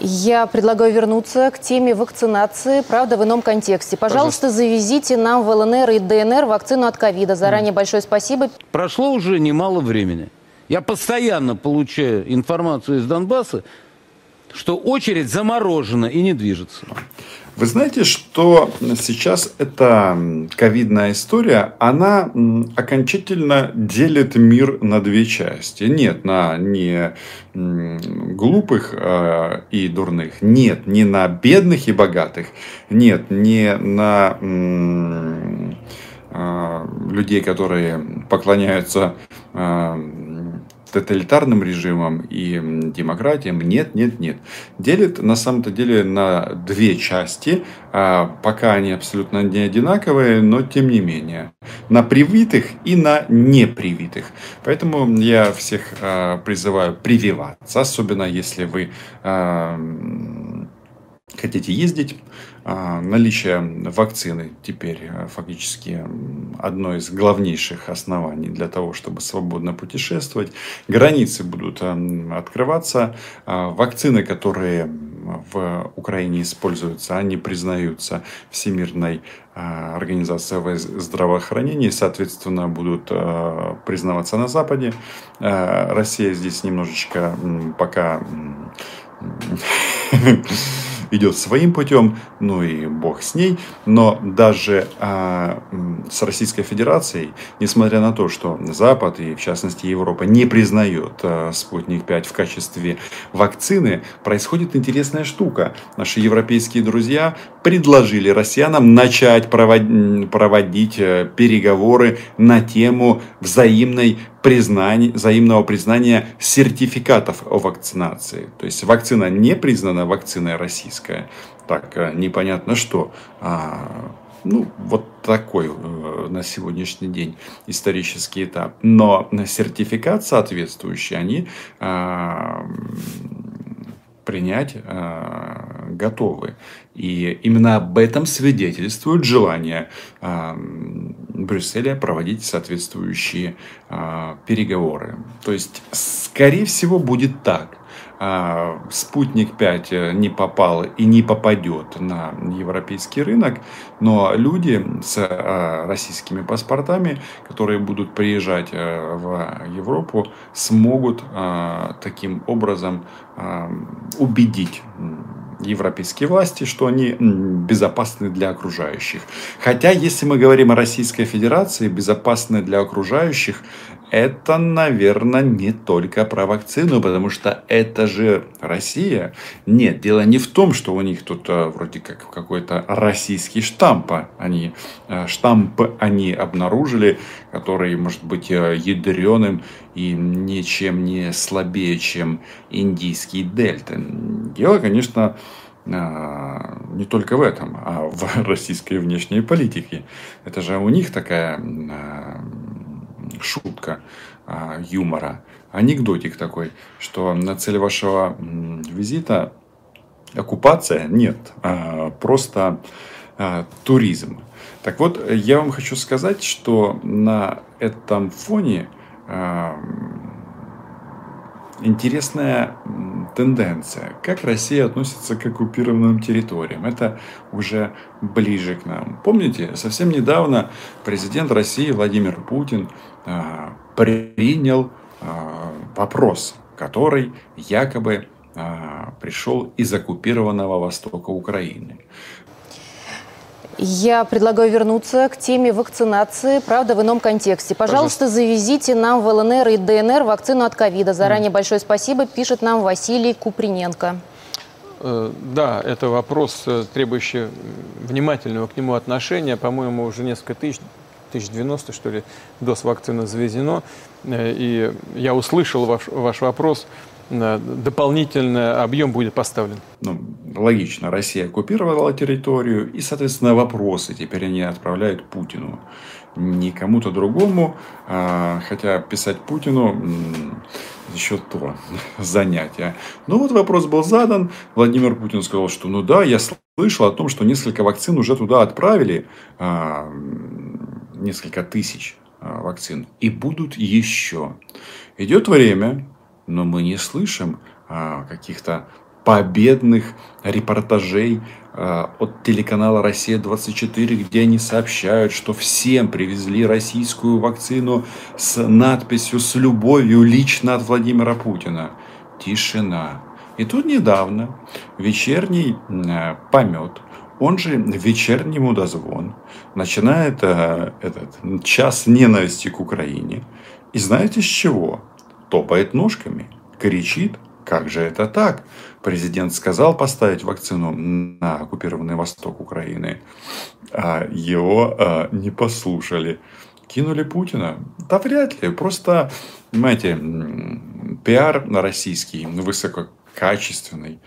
Я предлагаю вернуться к теме вакцинации, правда, в ином контексте. Пожалуйста, Пожалуйста. завезите нам в ЛНР и ДНР вакцину от ковида. Заранее mm. большое спасибо. Прошло уже немало времени. Я постоянно получаю информацию из Донбасса, что очередь заморожена и не движется. Вы знаете, что сейчас эта ковидная история, она окончательно делит мир на две части. Нет, на не глупых э, и дурных, нет, не на бедных и богатых, нет, не на э, людей, которые поклоняются э, тоталитарным режимом и демократиям. Нет, нет, нет. Делит на самом-то деле на две части. А пока они абсолютно не одинаковые, но тем не менее. На привитых и на непривитых. Поэтому я всех а, призываю прививаться, особенно если вы а, хотите ездить, а, наличие вакцины теперь э, фактически одно из главнейших оснований для того, чтобы свободно путешествовать. Границы будут э, открываться. А, вакцины, которые в Украине используются, они признаются Всемирной а, организацией здравоохранения, соответственно, будут признаваться на Западе. Россия здесь немножечко пока идет своим путем, ну и бог с ней. Но даже а, с Российской Федерацией, несмотря на то, что Запад и в частности Европа не признает а, спутник 5 в качестве вакцины, происходит интересная штука. Наши европейские друзья предложили россиянам начать проводить, э, переговоры на тему взаимной признания, взаимного признания сертификатов о вакцинации. То есть вакцина не признана вакциной российская. Так, э, непонятно что. А, ну, вот такой э, на сегодняшний день исторический этап. Но сертификат соответствующий они а, принять э, готовы. И именно об этом свидетельствует желание э, Брюсселя проводить соответствующие э, переговоры. То есть, скорее всего, будет так. А, спутник 5 э, не попал и не попадет на европейский рынок, но люди с российскими паспортами, которые будут приезжать э, в Европу, смогут таким образом убедить европейские власти, что они безопасны для окружающих. Хотя, если мы говорим о Российской Федерации, безопасны для окружающих, это, наверное, не только про вакцину, потому что это же Россия. Нет, дело не в том, что у них тут а, вроде как какой-то российский штамп. Они, а, штамп они обнаружили, который может быть а, ядреным и ничем не слабее, чем индийский дельта. Дело, конечно, не только в этом, а в российской внешней политике. Это же у них такая шутка а, юмора, анекдотик такой, что на цель вашего визита оккупация нет, а просто а, туризм. Так вот, я вам хочу сказать, что на этом фоне интересная тенденция. Как Россия относится к оккупированным территориям. Это уже ближе к нам. Помните, совсем недавно президент России Владимир Путин а, принял а, вопрос, который якобы а, пришел из оккупированного востока Украины. Я предлагаю вернуться к теме вакцинации, правда, в ином контексте. Пожалуйста, Пожалуйста. завезите нам в ЛНР и ДНР вакцину от ковида. Заранее mm. большое спасибо, пишет нам Василий Куприненко. Э, да, это вопрос, э, требующий внимательного к нему отношения. По-моему, уже несколько тысяч 1090, что ли, доз вакцины завезено. Э, и я услышал ваш, ваш вопрос. Дополнительный объем будет поставлен. Ну, логично, Россия оккупировала территорию, и, соответственно, вопросы теперь они отправляют Путину. Не кому-то другому, а, хотя писать Путину еще то занятие. Ну вот вопрос был задан, Владимир Путин сказал, что ну да, я слышал о том, что несколько вакцин уже туда отправили, а, несколько тысяч а, вакцин, и будут еще. Идет время, но мы не слышим а, каких-то победных репортажей э, от телеканала «Россия-24», где они сообщают, что всем привезли российскую вакцину с надписью «С любовью лично от Владимира Путина». Тишина. И тут недавно вечерний э, помет, он же вечерний мудозвон, начинает э, этот час ненависти к Украине. И знаете с чего? Топает ножками, кричит, как же это так? Президент сказал поставить вакцину на оккупированный восток Украины, а его а, не послушали. Кинули Путина? Да вряд ли. Просто, понимаете, пиар российский, высококачественный,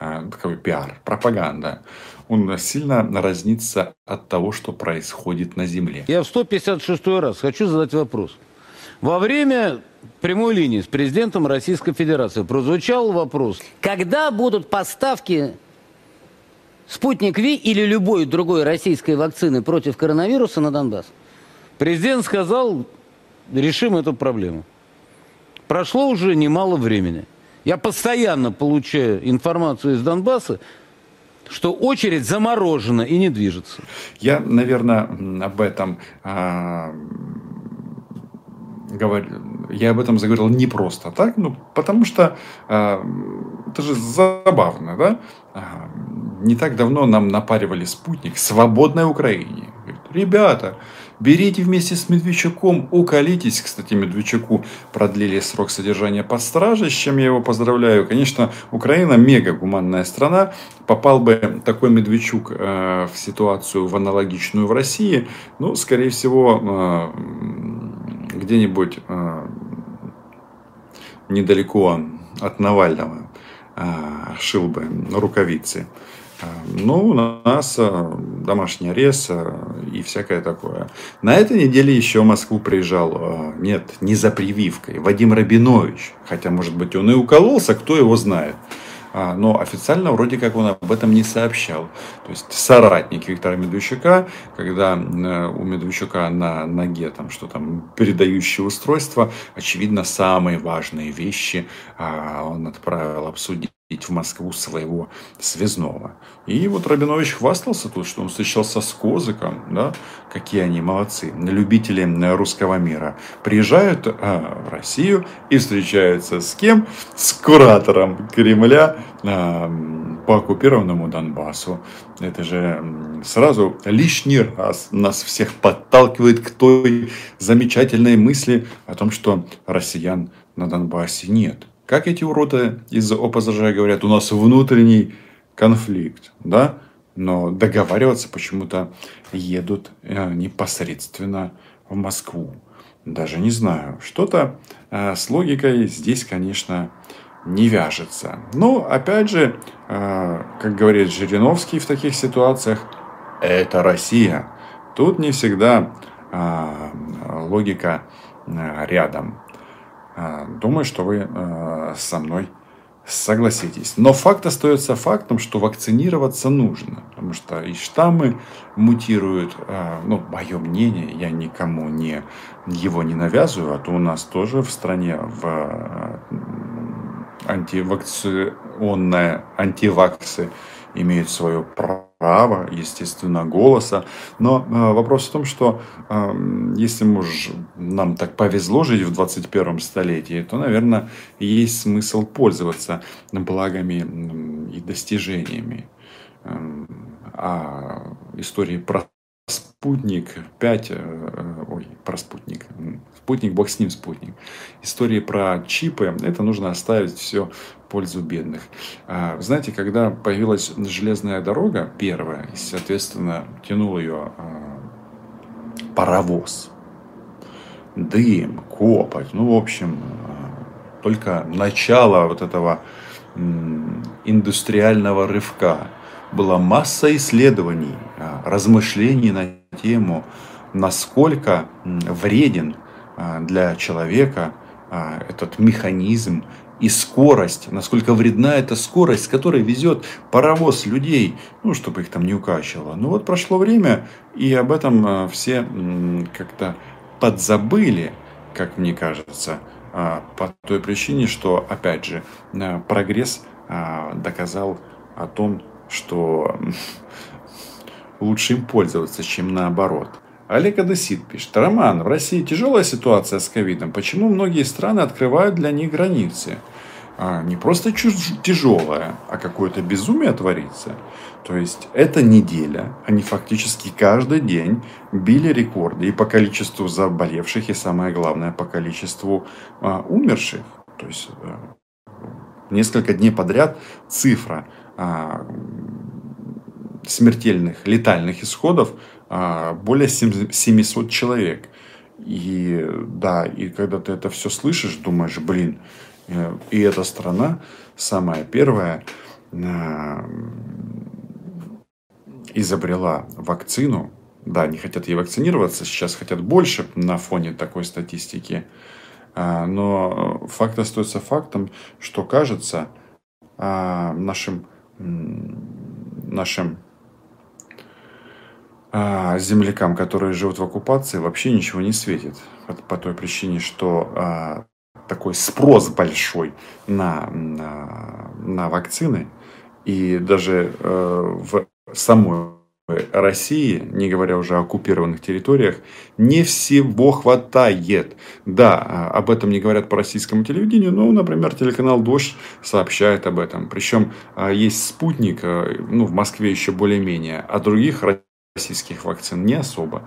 а, такой пиар, пропаганда, он сильно разнится от того, что происходит на Земле. Я в 156 раз хочу задать вопрос. Во время прямой линии с президентом Российской Федерации прозвучал вопрос, когда будут поставки Спутник Ви или любой другой российской вакцины против коронавируса на Донбасс? Президент сказал, решим эту проблему. Прошло уже немало времени. Я постоянно получаю информацию из Донбасса, что очередь заморожена и не движется. Я, наверное, об этом а, говорю, я об этом заговорил не просто так, ну, потому что э, это же забавно, да? Э, не так давно нам напаривали спутник «Свободной Украине». Говорит, Ребята, берите вместе с Медведчуком, уколитесь. Кстати, Медведчуку продлили срок содержания под стражей, с чем я его поздравляю. Конечно, Украина мега гуманная страна. Попал бы такой Медведчук э, в ситуацию в аналогичную в России, ну, скорее всего, э, где-нибудь э, недалеко от Навального э, шил бы рукавицы. Э, ну, у нас домашний арест и всякое такое. На этой неделе еще в Москву приезжал, нет, не за прививкой, Вадим Рабинович. Хотя, может быть, он и укололся, кто его знает. А, но официально вроде как он об этом не сообщал. То есть соратник Виктора Медведчука, когда э, у Медведчука на ноге там что там передающее устройство, очевидно, самые важные вещи а, он отправил обсудить в Москву своего связного. И вот Рабинович хвастался тут, что он встречался с Козыком, да, какие они молодцы, любители русского мира. Приезжают а, в Россию и встречаются с кем? С куратором Кремля а, по оккупированному Донбассу. Это же сразу лишний раз нас всех подталкивает к той замечательной мысли о том, что россиян на Донбассе нет. Как эти уроды из ОПЗЖ говорят, у нас внутренний конфликт, да? Но договариваться почему-то едут э, непосредственно в Москву. Даже не знаю. Что-то э, с логикой здесь, конечно, не вяжется. Но, опять же, э, как говорит Жириновский в таких ситуациях, это Россия. Тут не всегда логика рядом. А, думаю, что вы а, со мной согласитесь. Но факт остается фактом, что вакцинироваться нужно. Потому что и штаммы мутируют. А, ну, мое мнение, я никому не, его не навязываю. А то у нас тоже в стране в антивакционные антиваксы имеют свое право права, естественно, голоса. Но э, вопрос в том, что э, если уж нам так повезло жить в 21 столетии, то, наверное, есть смысл пользоваться благами и достижениями. Э, а истории про спутник 5, э, ой, про спутник, спутник, бог с ним спутник. Истории про чипы, это нужно оставить все пользу бедных. А, знаете, когда появилась железная дорога первая, и, соответственно, тянул ее а, паровоз, дым, копоть, ну, в общем, а, только начало вот этого индустриального рывка. Была масса исследований, размышлений на тему, насколько вреден для человека этот механизм и скорость, насколько вредна эта скорость, с которой везет паровоз людей, ну, чтобы их там не укачивало. Ну вот прошло время, и об этом э, все как-то подзабыли, как мне кажется, а, по той причине, что, опять же, прогресс доказал о том, что лучше им пользоваться, чем наоборот. Олег Адесит пишет. Роман, в России тяжелая ситуация с ковидом. Почему многие страны открывают для них границы? А, не просто тяжелая, а какое-то безумие творится. То есть, эта неделя, они фактически каждый день били рекорды и по количеству заболевших, и самое главное, по количеству а, умерших. То есть, а, несколько дней подряд цифра а, смертельных, летальных исходов а, более 700 человек. И да, и когда ты это все слышишь, думаешь, блин, э, и эта страна самая первая а, изобрела вакцину. Да, не хотят ей вакцинироваться, сейчас хотят больше на фоне такой статистики. А, но факт остается фактом, что кажется нашим, нашим а землякам, которые живут в оккупации, вообще ничего не светит. По той причине, что а, такой спрос большой на, на, на вакцины. И даже э, в самой России, не говоря уже о оккупированных территориях, не всего хватает. Да, а, об этом не говорят по российскому телевидению, но, например, телеканал «Дождь» сообщает об этом. Причем а, есть спутник, ну, в Москве еще более-менее, а других российских вакцин не особо.